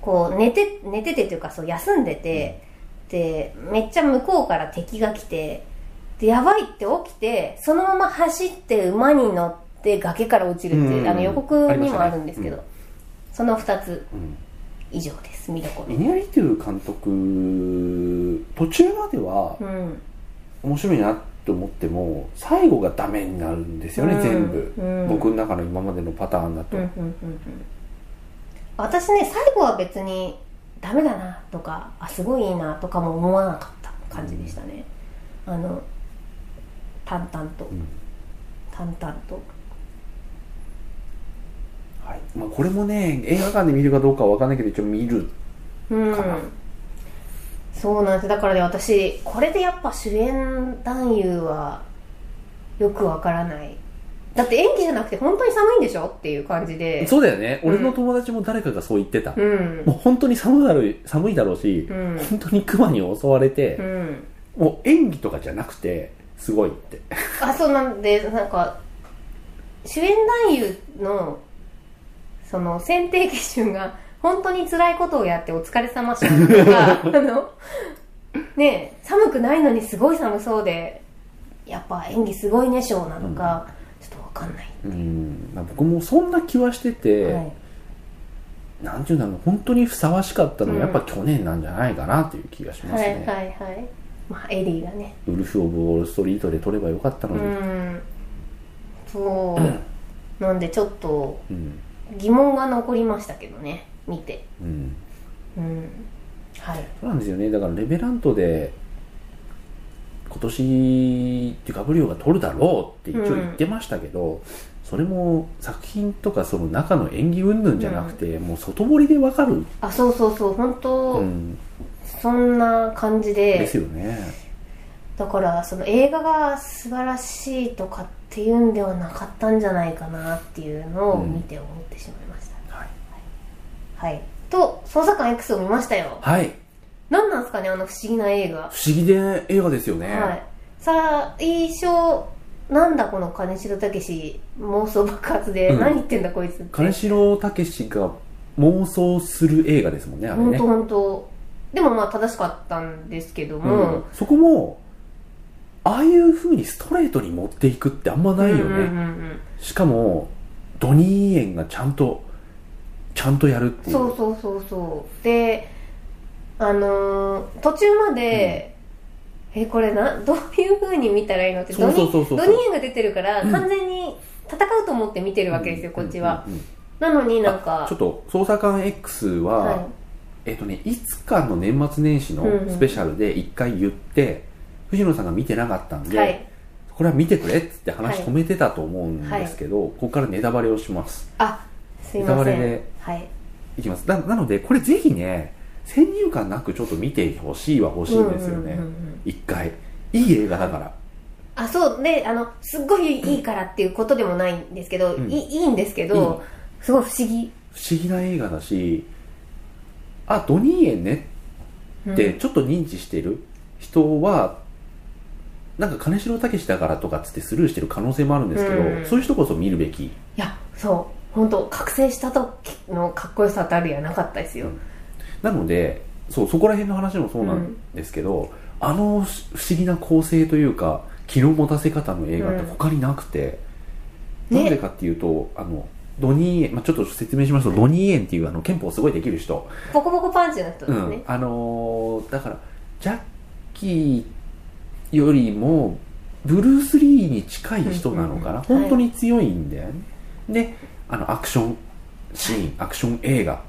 Speaker 2: こう寝て寝ててというかそう休んでて、でめっちゃ向こうから敵が来てでやばいって起きてそのまま走って馬に乗って崖から落ちるっていう、
Speaker 1: うん。
Speaker 2: あの予告にもあるんですけど、
Speaker 1: ありま
Speaker 2: その2つ
Speaker 1: うん。
Speaker 2: 以上です見どころ。
Speaker 1: イニアリテュー監督途中までは
Speaker 2: うん。
Speaker 1: 面白いなって思っても最後がダメになるんですよね、
Speaker 2: うん。
Speaker 1: 全部、
Speaker 2: うん。
Speaker 1: 僕の中の今までのパターンだと、
Speaker 2: 私ね最後は別にダメだなとかあすごいいいなとかも思わなかった感じでしたね、あの淡々と、
Speaker 1: ん。
Speaker 2: 淡々と
Speaker 1: はい。まあ、これもね映画館で見るかどうかは分かんないけど一応見る
Speaker 2: うん。
Speaker 1: かな
Speaker 2: そうなんです。だからね私これでやっぱ主演男優はよくわからない。だって演技じゃなくて本当に寒いんでしょ？っていう感じで。
Speaker 1: そうだよね、
Speaker 2: うん。
Speaker 1: 俺の友達も誰かがそう言ってた、
Speaker 2: うん。
Speaker 1: もう本当に寒だろう寒いだろうし、
Speaker 2: うん。
Speaker 1: 本当にクマに襲われて
Speaker 2: う、ん。
Speaker 1: もう演技とかじゃなくてすごいって。
Speaker 2: あそうなんでなんか主演男優のその選定基準が本当に辛いことをやってお疲れ様したのか あのねえ寒くないのにすごい寒そうでやっぱ演技すごいねショーなのか、ちょっとわかんない、
Speaker 1: う。ん、まあ、僕もそんな気はしてて、
Speaker 2: はい、
Speaker 1: なんていうんだろう本当にふさわしかったのは
Speaker 2: うん。
Speaker 1: やっぱ去年なんじゃないかなという気がしますね、
Speaker 2: はいはいはい。まあエリーがね。
Speaker 1: ウルフ・オブ・ウォール・ストリートで撮ればよかったの
Speaker 2: う
Speaker 1: に、
Speaker 2: ん。そう。なんでちょっと
Speaker 1: うん
Speaker 2: 疑問が残りましたけどね見て。
Speaker 1: うん。
Speaker 2: うん。はい。
Speaker 1: そうなんですよね。だからレベラントで今年デュカブリオが撮るだろうって一応言ってましたけど、それも作品とかその中の演技云々じゃなくて、もう外堀でわかる、
Speaker 2: あそうそうそう。本当、
Speaker 1: うん、
Speaker 2: そんな感じで。
Speaker 1: ですよね
Speaker 2: だからその映画が素晴らしいとかっていうんではなかったんじゃないかなっていうのを見て思ってしまいました、
Speaker 1: はい、
Speaker 2: はい。と捜査官 X を見ましたよ。
Speaker 1: はい、
Speaker 2: 何なんですかねあの不思議な映画、
Speaker 1: 不思議で映画ですよね、
Speaker 2: はい。最初なんだこの金城武妄想爆発で、
Speaker 1: うん。
Speaker 2: 何言ってんだこいつって。
Speaker 1: 金城武が妄想する映画ですもんねあれね。
Speaker 2: 本当本当。でもまあ正しかったんですけど
Speaker 1: う
Speaker 2: も
Speaker 1: ん、そこもああいう風にストレートに持っていくってあんまないよね、
Speaker 2: うんうんうんうん。
Speaker 1: しかもドニー・イエンがちゃんとちゃんとやるっていう。
Speaker 2: そうそうそうそう。であのー途中まで、えこれなどういう風に見たらいいのって
Speaker 1: そうそうそうそう
Speaker 2: ドニーエンが出てるから
Speaker 1: うん。
Speaker 2: 完全に戦うと思って見てるわけですよ、こっちは、
Speaker 1: うんうんうん。
Speaker 2: なのになんか
Speaker 1: ちょっと捜査官 X は、
Speaker 2: はい。
Speaker 1: えっとねいつかの年末年始のスペシャルで一回言って、藤野さんが見てなかったんで、
Speaker 2: はい。
Speaker 1: これは見てくれっつって話止めてたと思うんですけど、ここからネタバレをします。
Speaker 2: あすい
Speaker 1: ネタ
Speaker 2: ません。
Speaker 1: バレで
Speaker 2: はい。
Speaker 1: いきます。ななのでこれぜひね先入観なくちょっと見てほしいは欲しいんですよね、
Speaker 2: うんうんうんうん。
Speaker 1: 一回。いい映画だから。
Speaker 2: あそうであのすっごいいいからっていうことでもないんですけど、
Speaker 1: うん。
Speaker 2: いいいんですけど、すごい不思議。
Speaker 1: 不思議な映画だしあドニーエンねってちょっと認知してる人は、なんか金城武だからとかっつってスルーしてる可能性もあるんですけど、
Speaker 2: うん。
Speaker 1: そういう人こそ見るべき。
Speaker 2: いやそう。本当覚醒した時のかっこよさたるやなかったですよ、
Speaker 1: うん。なのでそうそこら辺の話もそうなんですけど、あの不思議な構成というか気の持たせ方の映画って他になくて、
Speaker 2: うんね。
Speaker 1: なんでかっていうとあのドニーエン、まあ、ちょっと説明しますと、ドニーエンっていうあの憲法すごいできる人、
Speaker 2: ボコボコパンチの人ですね。
Speaker 1: うん、あのーだからジャッキーよりもブルース・リーに近い人なのかな、
Speaker 2: うんうんうん。
Speaker 1: 本当に強いんだよね、であのアクションシーンアクション映画。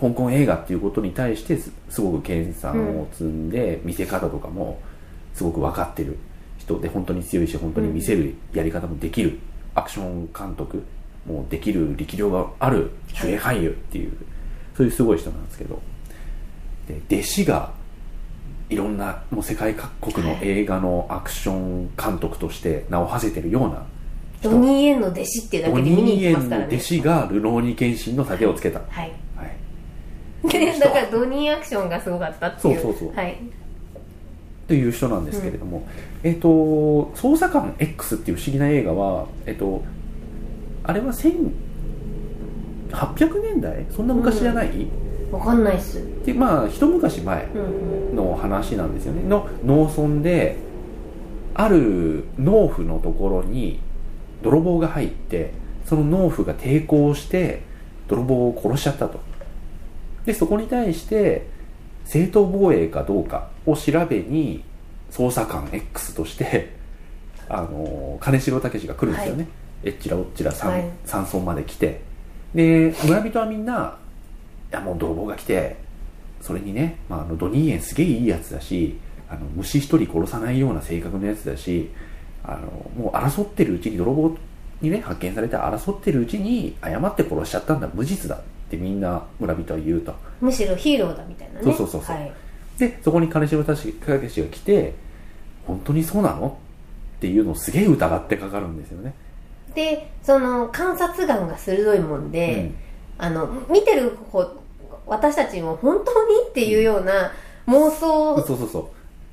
Speaker 1: 香港映画っていうことに対してすすごく研鑽を積んで、見せ方とかもすごく分かってる人人で本当に強いし本当に見せるやり方もできる、アクション監督もできる力量がある主演俳優っていう、そういうすごい人なんですけど。で弟子がいろんなもう世界各国の映画のアクション監督として名を馳せてるような人。
Speaker 2: ドニー・エンの弟子っていうだ
Speaker 1: ド
Speaker 2: けで見に
Speaker 1: ニー・エンの
Speaker 2: 行きますからね。
Speaker 1: 弟子がルノーニケンシンの盾をつけた、
Speaker 2: はい。
Speaker 1: はい、
Speaker 2: でだからドニーアクションがすごかったっていう。
Speaker 1: そうそうそう。
Speaker 2: はい。
Speaker 1: という人なんですけれども、えっ、と「捜査官 X」っていう不思議な映画はえっ、とあれは1800年代？そんな昔じゃない、
Speaker 2: わかんないっす。
Speaker 1: でまあ一昔前の話なんですよね。の農村である農夫のところに泥棒が入ってその農夫が抵抗して泥棒を殺しちゃったと。でそこに対して正当防衛かどうかを調べに捜査官 X としてあの金城武が来るんですよね、えっちらおっちら山,、
Speaker 2: はい。
Speaker 1: 山村まで来て。で村人はみんないやもう泥棒が来てそれにね、まあ、あのドニーエンすげえいいやつだしあの虫一人殺さないような性格のやつだしあのもう争ってるうちに泥棒にね発見されて争ってるうちに誤って殺しちゃったんだ。無実だってみんな村人は言うと。
Speaker 2: むしろヒーローだみたいなね。
Speaker 1: そうそうそうそう。
Speaker 2: はい。
Speaker 1: でそこに金城武が来て本当にそうなのっていうのをすげえ疑ってかかるんですよね、
Speaker 2: でその観察眼が鋭いもんで、
Speaker 1: うん。
Speaker 2: あの見てる方私たちも本当にっていうような妄想
Speaker 1: そうそうそ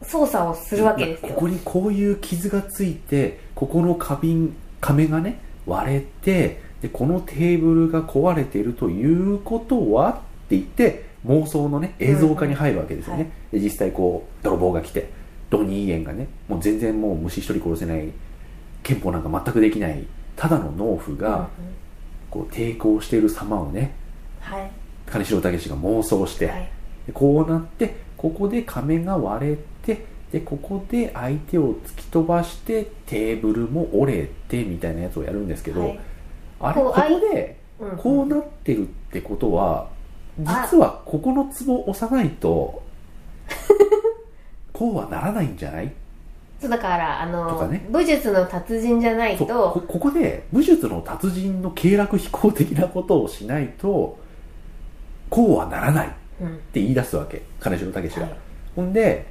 Speaker 1: う。
Speaker 2: 操作をするわけですよ。
Speaker 1: ここにこういう傷がついてここの花瓶亀がね割れてでこのテーブルが壊れているということはって言って妄想のね映像化に入るわけですよね、で実際こう泥棒が来てドニー・イエンがねもう全然もう虫一人殺せない憲法なんか全くできないただの農夫
Speaker 2: うんうん。
Speaker 1: がこう抵抗している様をね
Speaker 2: はい
Speaker 1: 金城武が妄想して、
Speaker 2: はい。
Speaker 1: でこうなってここで仮面が割れてでここで相手を突き飛ばしてテーブルも折れてみたいなやつをやるんですけど、
Speaker 2: はい。
Speaker 1: あれこ
Speaker 2: こ
Speaker 1: で
Speaker 2: うん。
Speaker 1: こうなってるってことは実はここのツボを押さないと こうはならないんじゃない？
Speaker 2: そうだからあ
Speaker 1: と
Speaker 2: の、
Speaker 1: かね。
Speaker 2: 武術の達人じゃない
Speaker 1: とここで武術の達人の経絡飛行的なことをしないとこうはならないっ
Speaker 2: うん。
Speaker 1: て言い出すわけ金城武が、
Speaker 2: はい。
Speaker 1: ほんで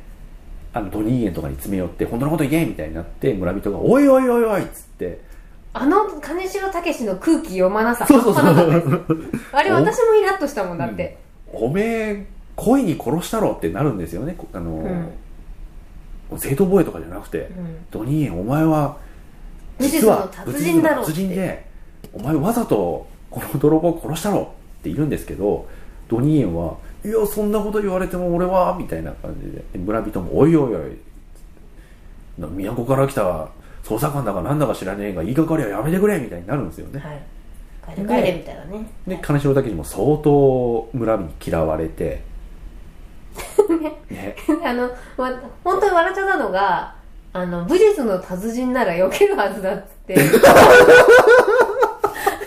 Speaker 1: あのドニーエンとかに詰め寄って本当のこと言えみたいになって村人が「おいおいおいおい」っつって。
Speaker 2: あの金城武の空気読まなさ
Speaker 1: そうそうそう。
Speaker 2: あれ私もイラッとしたもんだって、
Speaker 1: おめえ恋に殺したろってなるんですよね。こあの、正当防衛とかじゃなくて、
Speaker 2: うん
Speaker 1: ドニーエンお前は実は
Speaker 2: の達人
Speaker 1: の達人でお前わざとこの泥棒を殺したろって言うんですけどドニーエンはいやそんなこと言われても俺はみたいな感じで。で村人もおいおいおい。な都から来た捜査官だかなんだか知らねえが言いがかりはやめてくれみたいになるんですよね。
Speaker 2: はい。帰れ帰れみたいなね。
Speaker 1: で金城武も相当村に嫌われて。ね
Speaker 2: あの、ま、本当に笑っちゃったのがあの武術の達人なら避けるはずだっつって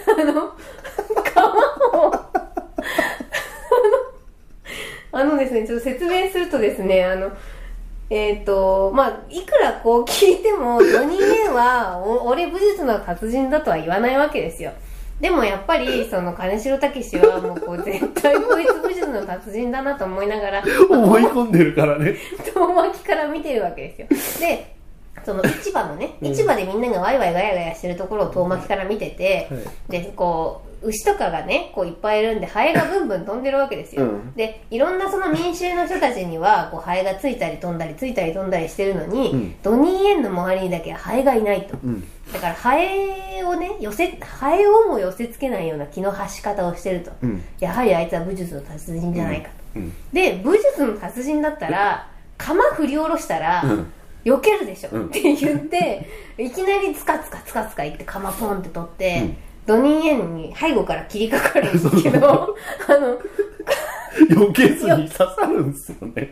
Speaker 2: あの川をあのですね。ちょっと説明するとですねあのえっ、とまあいくらこう聞いてもドニー・エンはお俺武術の達人だとは言わないわけですよ。でもやっぱりその金城武はもうこう絶対こいつ武術の達人だなと思いながら
Speaker 1: 思い込んでるからね。
Speaker 2: 遠巻きから見てるわけですよ。でその市場のね、
Speaker 1: うん
Speaker 2: 市場でみんながワイワイガヤガヤしてるところを遠巻きから見てて、
Speaker 1: はい。
Speaker 2: でこう牛とかがねこういっぱいいるんでハエがブンブン飛んでるわけですよ、
Speaker 1: うん。
Speaker 2: でいろんなその民衆の人たちにはこうハエがついたり飛んだりついたり飛んだりしてるのに、
Speaker 1: うん。
Speaker 2: ドニー・エンの周りにだけハエがいないと。
Speaker 1: うん。
Speaker 2: だからハエをね寄せハエをも寄せつけないような気の発し方をしてると。
Speaker 1: うん。
Speaker 2: やはりあいつは武術の達人じゃないかと、
Speaker 1: うん。
Speaker 2: で武術の達人だったら鎌振り下ろしたら、
Speaker 1: うん。
Speaker 2: 避けるでしょ、
Speaker 1: うん。
Speaker 2: って言っていきなりツカツカツカツカ言って鎌ポンって取って、
Speaker 1: うん
Speaker 2: ドニー・エンに背後から切りかかるんですけど あの
Speaker 1: 避けずに刺さるんですよね。
Speaker 2: 避け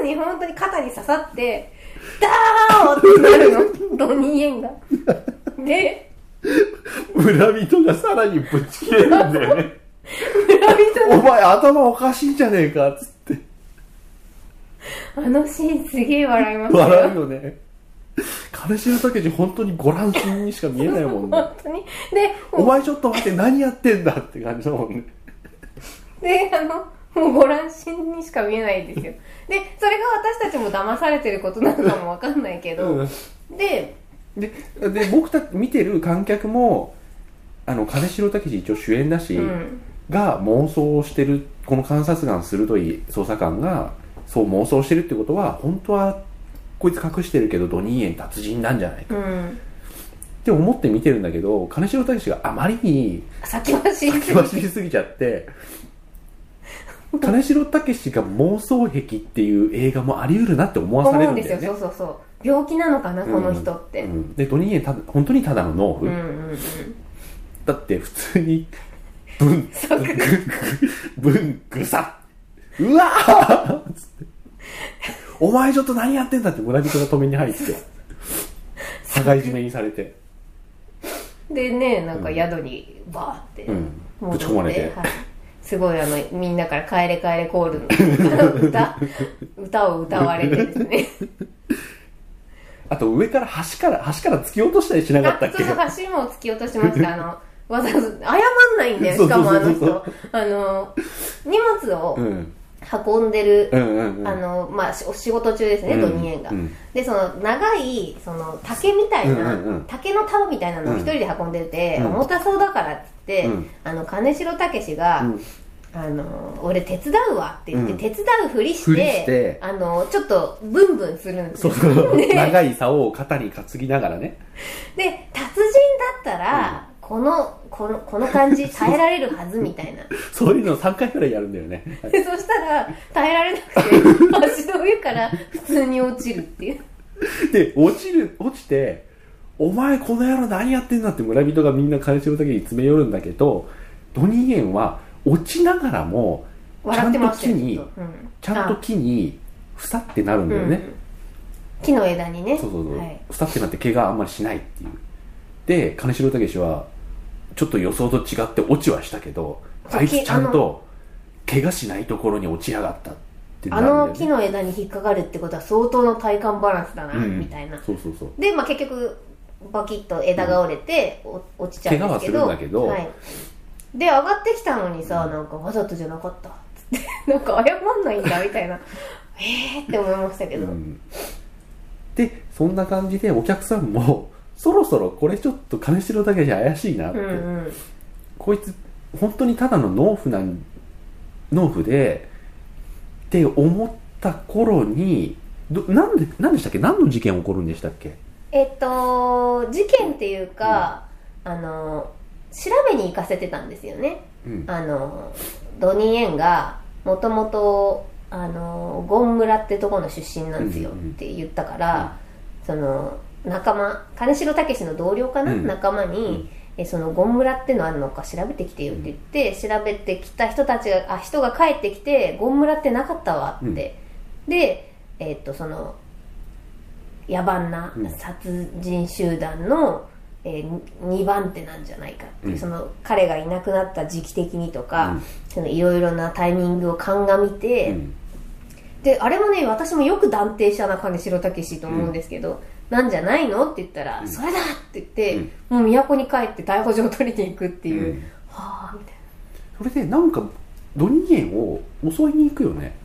Speaker 2: ずに本当に肩に刺さってダーってなるの ドニー・エンが。で
Speaker 1: 村人がさらにぶち切れるんだよね。
Speaker 2: 村人
Speaker 1: お前頭おかしいんじゃねえかっつって。
Speaker 2: あのシーンすげえ笑いましたよ。
Speaker 1: 笑うよね金城武史本当にご乱心にしか見えないもんね。
Speaker 2: 本当に。で
Speaker 1: お前ちょっと待って何やってんだって感じだもんね。
Speaker 2: であのもうご乱心にしか見えないんですよ。でそれが私たちも騙されてることなのかもわかんないけど、
Speaker 1: うん。
Speaker 2: で
Speaker 1: でで僕たち見てる観客もあの金城武史一応主演だし、
Speaker 2: うん。
Speaker 1: が妄想をしてるこの観察眼鋭い捜査官がそう妄想してるってことは本当はこいつ隠してるけどドニーエン達人なんじゃないか。
Speaker 2: うん。
Speaker 1: って思って見てるんだけど金城武史があまりに
Speaker 2: 先走り。すぎ
Speaker 1: ちゃって金城武史が妄想癖っていう映画もあり得るなって思わされ
Speaker 2: 思うんんですよ。
Speaker 1: るだよね
Speaker 2: そうそうそう。病気なのかな、この人って、
Speaker 1: う
Speaker 2: うん。
Speaker 1: んでドニーエンただ本当にただの農夫、
Speaker 2: うんうん
Speaker 1: だって普通にブンブングサうわーっつってお前ちょっと何やってんだって村人が止めに入って。羽交い締めにされて。
Speaker 2: でねなんか宿にバーって
Speaker 1: ぶち込まれて。
Speaker 2: はい、すごいあのみんなから「帰れ帰れコールの 」歌歌を歌われてですね。
Speaker 1: あと上から橋から橋から突き落としたりしなかったっけ？
Speaker 2: あそう橋も突き落としました。あのわざわざ謝んないんだよしかもあの人。あの荷物を
Speaker 1: うん
Speaker 2: 運んでる、
Speaker 1: うんうんうん。
Speaker 2: あのまあしお仕事中ですね、
Speaker 1: うん
Speaker 2: ドニエンが、
Speaker 1: うん。
Speaker 2: でその長いその竹みたいな、
Speaker 1: うんうんうん。
Speaker 2: 竹の束みたいなのを一人で運んでて、
Speaker 1: うん。
Speaker 2: 重たそうだからって言って、
Speaker 1: うん。
Speaker 2: あの金城武史が、
Speaker 1: うん。
Speaker 2: あの俺手伝うわって言って、
Speaker 1: うん。
Speaker 2: 手伝うふりしてあのちょっとブンブンするんですよ。
Speaker 1: そうそう。
Speaker 2: で
Speaker 1: 長い竿を肩に担ぎながらね。
Speaker 2: で達人だったら、このこのこの感じ 耐えられるはずみたいな。
Speaker 1: そういうの3回くらいやるんだよね。
Speaker 2: でそしたら耐えられなくて橋の上から普通に落ちるっていう。
Speaker 1: で落ちる落ちてお前この野郎何やってんだって村人がみんな金城武に詰め寄るんだけどドニーゲンは落ちながらもちゃんと木に
Speaker 2: うん。
Speaker 1: ちゃんと木にふさってなるんだよね、
Speaker 2: うん木の枝にね。
Speaker 1: そうそうそう、
Speaker 2: はい、
Speaker 1: ふさってなって怪我あんまりしないっていう。で金城武はちょっと予想と違って落ちはしたけどあいつちゃん
Speaker 2: あ
Speaker 1: と怪我しないところに落ちやがったってな
Speaker 2: あ
Speaker 1: るんだよ、ね、
Speaker 2: の木の枝に引っかかるってことは相当の体幹バランスだな、
Speaker 1: うん
Speaker 2: みたいな。
Speaker 1: そうそうそう。
Speaker 2: で、まあ、結局バキッと枝が折れて、お落ちちゃうんですけど
Speaker 1: 怪我はするんだけど。
Speaker 2: はい、で上がってきたのにさなんかわざとじゃなかったっつって。なんか謝んないんだみたいな。えーって思いましたけど、
Speaker 1: うん。でそんな感じでお客さんもそろそろこれちょっと金城武怪しいなって、
Speaker 2: うんうん。
Speaker 1: こいつ本当にただの農夫なん農夫でって思った頃にどなんで何でしたっけ？何の事件起こるんでしたっけ？
Speaker 2: えっと事件っていうか、あの調べに行かせてたんですよね。
Speaker 1: うん。
Speaker 2: あのドニー・エンがもともとあのゴン村ってとこの出身なんですよ
Speaker 1: うんうん
Speaker 2: って言ったから、その仲間金城武の同僚かな、
Speaker 1: うん。
Speaker 2: 仲間に、
Speaker 1: うん。
Speaker 2: えそのゴン村ってのあるのか調べてきてよって言って、調べてきた人たちがあ人が帰ってきてゴン村ってなかったわって、でえっとその野蛮な
Speaker 1: うん。
Speaker 2: 殺人集団の、え2番手なんじゃないかってその彼がいなくなった時期的にとか、いろいろなタイミングを鑑みて、
Speaker 1: うん
Speaker 2: であれもね私もよく断定したな金城武と思うんですけど、なんじゃないのって言ったら、
Speaker 1: うん。
Speaker 2: それだって言って、もう都に帰って逮捕状を取りに行くっていう、
Speaker 1: うん。
Speaker 2: はあみたい
Speaker 1: それでなんかドニーエンを襲いに行くよね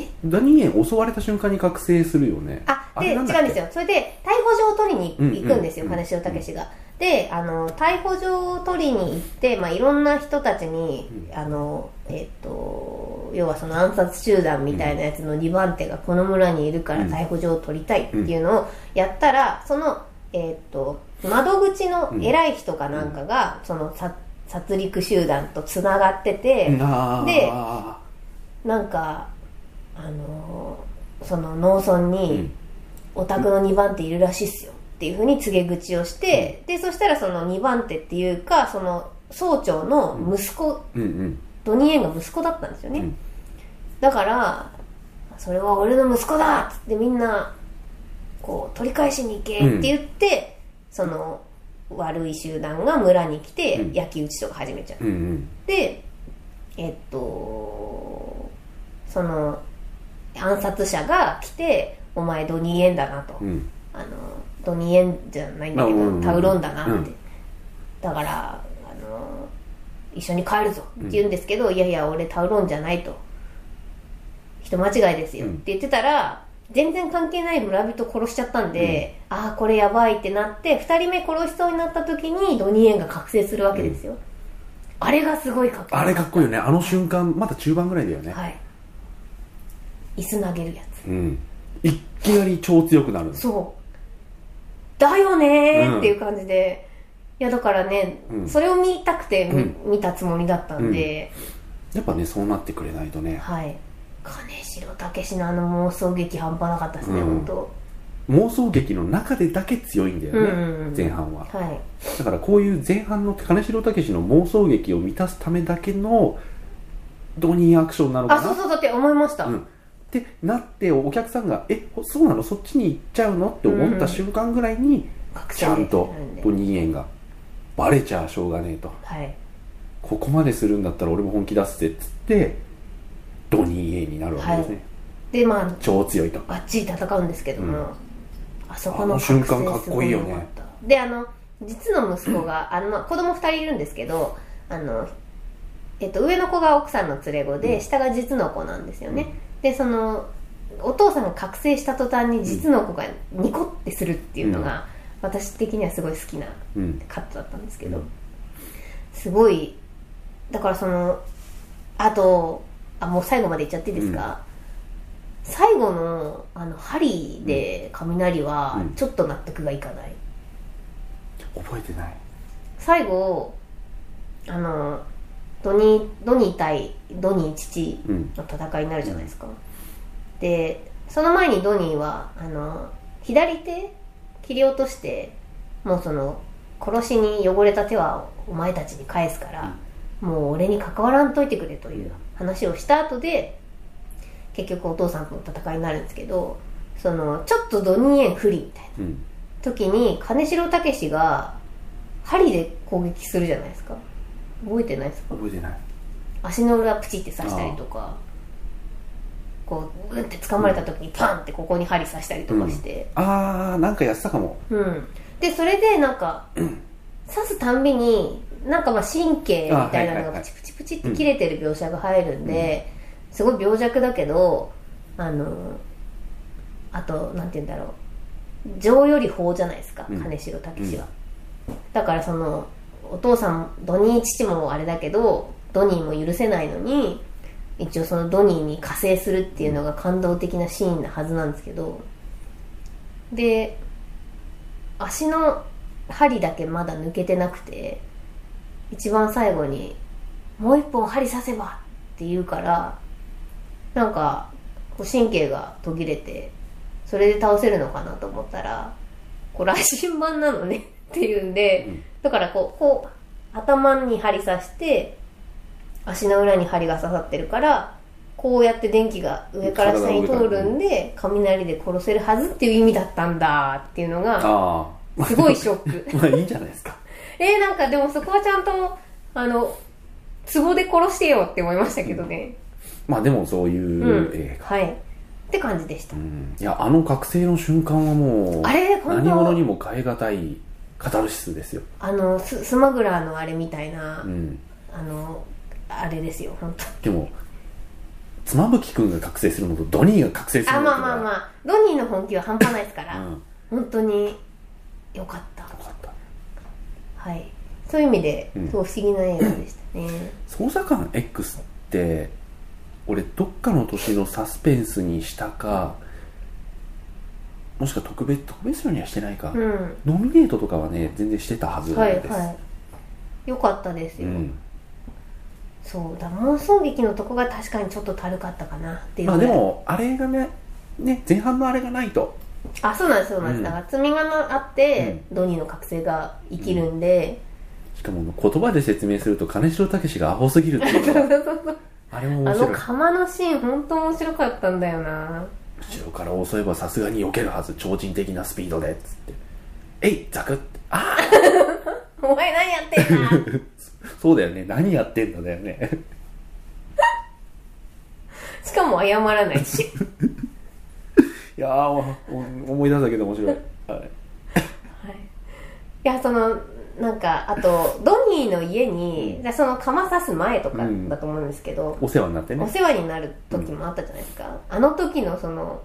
Speaker 2: え？
Speaker 1: ドニーエン襲われた瞬間に覚醒するよね。
Speaker 2: なあで違うんですよ。それで逮捕状を取りに
Speaker 1: うん
Speaker 2: 行くんですよ、
Speaker 1: うん
Speaker 2: 金城武が、であの逮捕状を取りに行って、まあ、いろんな人たちに、
Speaker 1: うん。
Speaker 2: あのえっ、と要はその暗殺集団みたいなやつの2番手がこの村にいるから
Speaker 1: うん。
Speaker 2: 逮捕状を取りたいっていうのをやったらその、えっと窓口の偉い人かなんかが、その殺殺戮集団とつながってて、でなんかあのその農村
Speaker 1: う
Speaker 2: に
Speaker 1: ん。
Speaker 2: お宅の2番手いるらしいっすよっていうふうに告げ口をして、でそしたらその2番手っていうかその総長の息子、
Speaker 1: うんうん。
Speaker 2: ドニーエンが息子だったんですよね、
Speaker 1: うん。
Speaker 2: だからそれは俺の息子だっつってみんなこう取り返しに行けって言って、その悪い集団が村に来て
Speaker 1: うん。
Speaker 2: 焼き討ちとか始めちゃう、
Speaker 1: うんうん。
Speaker 2: でえっとその暗殺者が来て「お前ドニー・エンだな」と、
Speaker 1: うん。
Speaker 2: あのドニー・エンじゃないんだけど、
Speaker 1: まあうんうん。うん
Speaker 2: タウロンだなって、
Speaker 1: うん。
Speaker 2: だからあの一緒に帰るぞって言うんですけど、いやいや俺タウロンじゃないと。人間違いですよ
Speaker 1: うん。
Speaker 2: って言ってたら、全然関係ない村人殺しちゃったんで、ああこれやばいってなって2人目殺しそうになった時にドニー・エンが覚醒するわけですよ、あれがすごいかっこいい。
Speaker 1: あれかっこいいよね。あの瞬間まだ中盤ぐらいだよね、
Speaker 2: はい椅子投げるやつ。
Speaker 1: うん。いきなり超強くなる
Speaker 2: そう。だよねーっていう感じで、いやだからね、
Speaker 1: うん。
Speaker 2: それを見たくて見たつもりだったんで、
Speaker 1: やっぱねそうなってくれないとね。
Speaker 2: はい。金城武のあの妄想劇半端なかったですね、
Speaker 1: うん。
Speaker 2: 本当。
Speaker 1: 妄想劇の中でだけ強いんだよね、
Speaker 2: うん。うんうん
Speaker 1: 前半は。
Speaker 2: はい。
Speaker 1: だからこういう前半の金城武の妄想劇を満たすためだけのドニーアクションなのかな。
Speaker 2: あそうそうだって思いました、
Speaker 1: うん、ってなってお客さんが「えそうなの？そっちに行っちゃうの?」って思った瞬間ぐらいに、ちゃんとドニーエンがバレちゃうしょうがねえと。
Speaker 2: はい。
Speaker 1: ここまでするんだったら俺も本気出すぜっつってドニーエンになるわけですね、
Speaker 2: でまあ
Speaker 1: 超強いと。
Speaker 2: バッチリ戦うんですけども、
Speaker 1: うん。
Speaker 2: あそこの
Speaker 1: 瞬間かっこいいよね。
Speaker 2: であの実の息子が あの、まあ子供2人いるんですけどあの、えっと、上の子が奥さんの連れ子で、
Speaker 1: うん。
Speaker 2: 下が実の子なんですよね、でそのお父さんが覚醒した途端に実の子がニコってするっていうのが、私的にはすごい好きな
Speaker 1: うん。
Speaker 2: カットだったんですけど、
Speaker 1: うん。
Speaker 2: すごいだからそのあとあもう最後まで言っちゃっていいですか、最後のあの針で雷は
Speaker 1: うん。
Speaker 2: ちょっと納得がいかない、
Speaker 1: 覚えてない。
Speaker 2: 最後あのドニードニー対ドニー父
Speaker 1: うん
Speaker 2: の戦いになるじゃないですか、でその前にドニーはあの左手切り落としてもうその殺しに汚れた手はお前たちに返すから、もう俺に関わらんといてくれという話をした後で結局お父さんとの戦いになるんですけどそのちょっとドニーエン不利みたいな
Speaker 1: うん。
Speaker 2: 時に金城武が針で攻撃するじゃないですか覚えてないですか？
Speaker 1: 覚えてない。
Speaker 2: 足の裏プチって刺したりとかこうグンって掴まれた時にパンってここに針刺したりとかして。
Speaker 1: あーなんかやってたかも。
Speaker 2: うん、でそれでなんか刺すたんびになんかまあ神経みたいなのがプチプチプチって切れてる描写が入るんで、すごい病弱だけどあのあとなんて言うんだろう。情より法じゃないですか、
Speaker 1: うん。
Speaker 2: 金城武は、だからそのお父さんドニー父もあれだけどドニーも許せないのに一応そのドニーに加勢するっていうのが感動的なシーンなはずなんですけどで足の針だけまだ抜けてなくて一番最後に「もう一本針刺せば」って言うからなんか神経が途切れてそれで倒せるのかなと思ったらこう羅針盤なのねっていうんで、
Speaker 1: うん。
Speaker 2: だからこうこう頭に針刺して足の裏に針が刺さってるからこうやって電気が上から下に通るんで雷で殺せるはずっていう意味だったんだっていうのがすごいショック。
Speaker 1: まあいいんじゃないですか。
Speaker 2: えー、なんかでもそこはちゃんとあの壺で殺してよって思いましたけどね。
Speaker 1: まあでもそういう
Speaker 2: うん、
Speaker 1: 映画、
Speaker 2: はい。って感じでした、
Speaker 1: うん。いやあの覚醒の瞬間はもう
Speaker 2: あれ本当
Speaker 1: 何者にも代え難いカタルシスですよ、
Speaker 2: あのススマグラーのあれみたいな、
Speaker 1: うん、
Speaker 2: あのあれですよ本当。
Speaker 1: でも妻夫木君が覚醒するのとドニーが覚醒する
Speaker 2: あ
Speaker 1: のと
Speaker 2: まあまあまあ。ドニーの本気は半端ないですから、
Speaker 1: うん。よ
Speaker 2: 本当によかった。
Speaker 1: かった。
Speaker 2: はい。そういう意味で、
Speaker 1: うん。
Speaker 2: すごい不思議な映画でしたね。
Speaker 1: 捜査官 X って俺どっかの年のサスペンスにしたかもしくは特別特別賞にはしてないか、
Speaker 2: うん。
Speaker 1: ノミネートとかはね全然してたはずです、
Speaker 2: はいはい。よかったですよ、
Speaker 1: うん、
Speaker 2: そうだ妄想劇のとこが確かにちょっとたるかったかなっていう
Speaker 1: まあでもあれがねね前半のあれがないと。
Speaker 2: あそうなんですそうなんです、
Speaker 1: うん。
Speaker 2: だから積みがあって、ドニーの覚醒が生きるんで、
Speaker 1: しかも言葉で説明すると金城武がアホすぎるっていうのが。あれも面
Speaker 2: あ
Speaker 1: 白い。
Speaker 2: の釜のシーン本当面白かったんだよな
Speaker 1: 後ろから襲えばさすがに避けるはず超人的なスピードでっつって。えいザクッあ
Speaker 2: お前何やってんだ
Speaker 1: あ そうだよね。何やってんのだよね。
Speaker 2: しかも謝らないし。
Speaker 1: いやーおお思い出すだけで面白い、はい、
Speaker 2: はい、いやそのなんかあとドニーの家に、でその釜刺す前とかだと思うんですけど、
Speaker 1: お世話になってね。
Speaker 2: お世話になる時もあったじゃないですか、あの時のその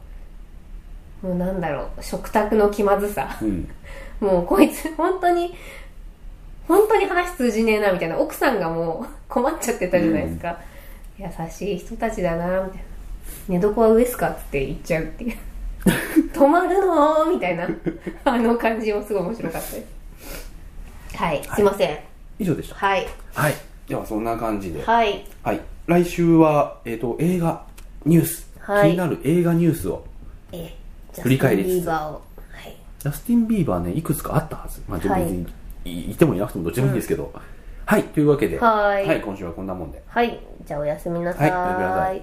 Speaker 2: もうなんだろう食卓の気まずさ。
Speaker 1: うん。
Speaker 2: もうこいつ本当に本当に話通じねえなみたいな。奥さんがもう困っちゃってたじゃないですか、優しい人たちだなみたいな。寝床は上っすかって言っちゃうっていう。止まるのみたいな。あの感じもすごい面白かったですはい。すいません。
Speaker 1: 以上でした。
Speaker 2: はい。
Speaker 1: はい。ではそんな感じで。
Speaker 2: はい。
Speaker 1: はい。来週は、えー、と映画ニュース、
Speaker 2: はい。
Speaker 1: 気になる映画ニュースを
Speaker 2: えー、
Speaker 1: 振り返りつつ。
Speaker 2: ジャスティンビーバーを。はい。
Speaker 1: ジャスティン・ビーバーねいくつかあったはず。まあ、
Speaker 2: はい。
Speaker 1: 別にいいてもいなくてもどっちでもいいんですけど、はい。というわけで。
Speaker 2: はい。
Speaker 1: 今週はこんなもんで。
Speaker 2: はい。じゃあおやすみなさ
Speaker 1: はい。おやすみなさい
Speaker 2: い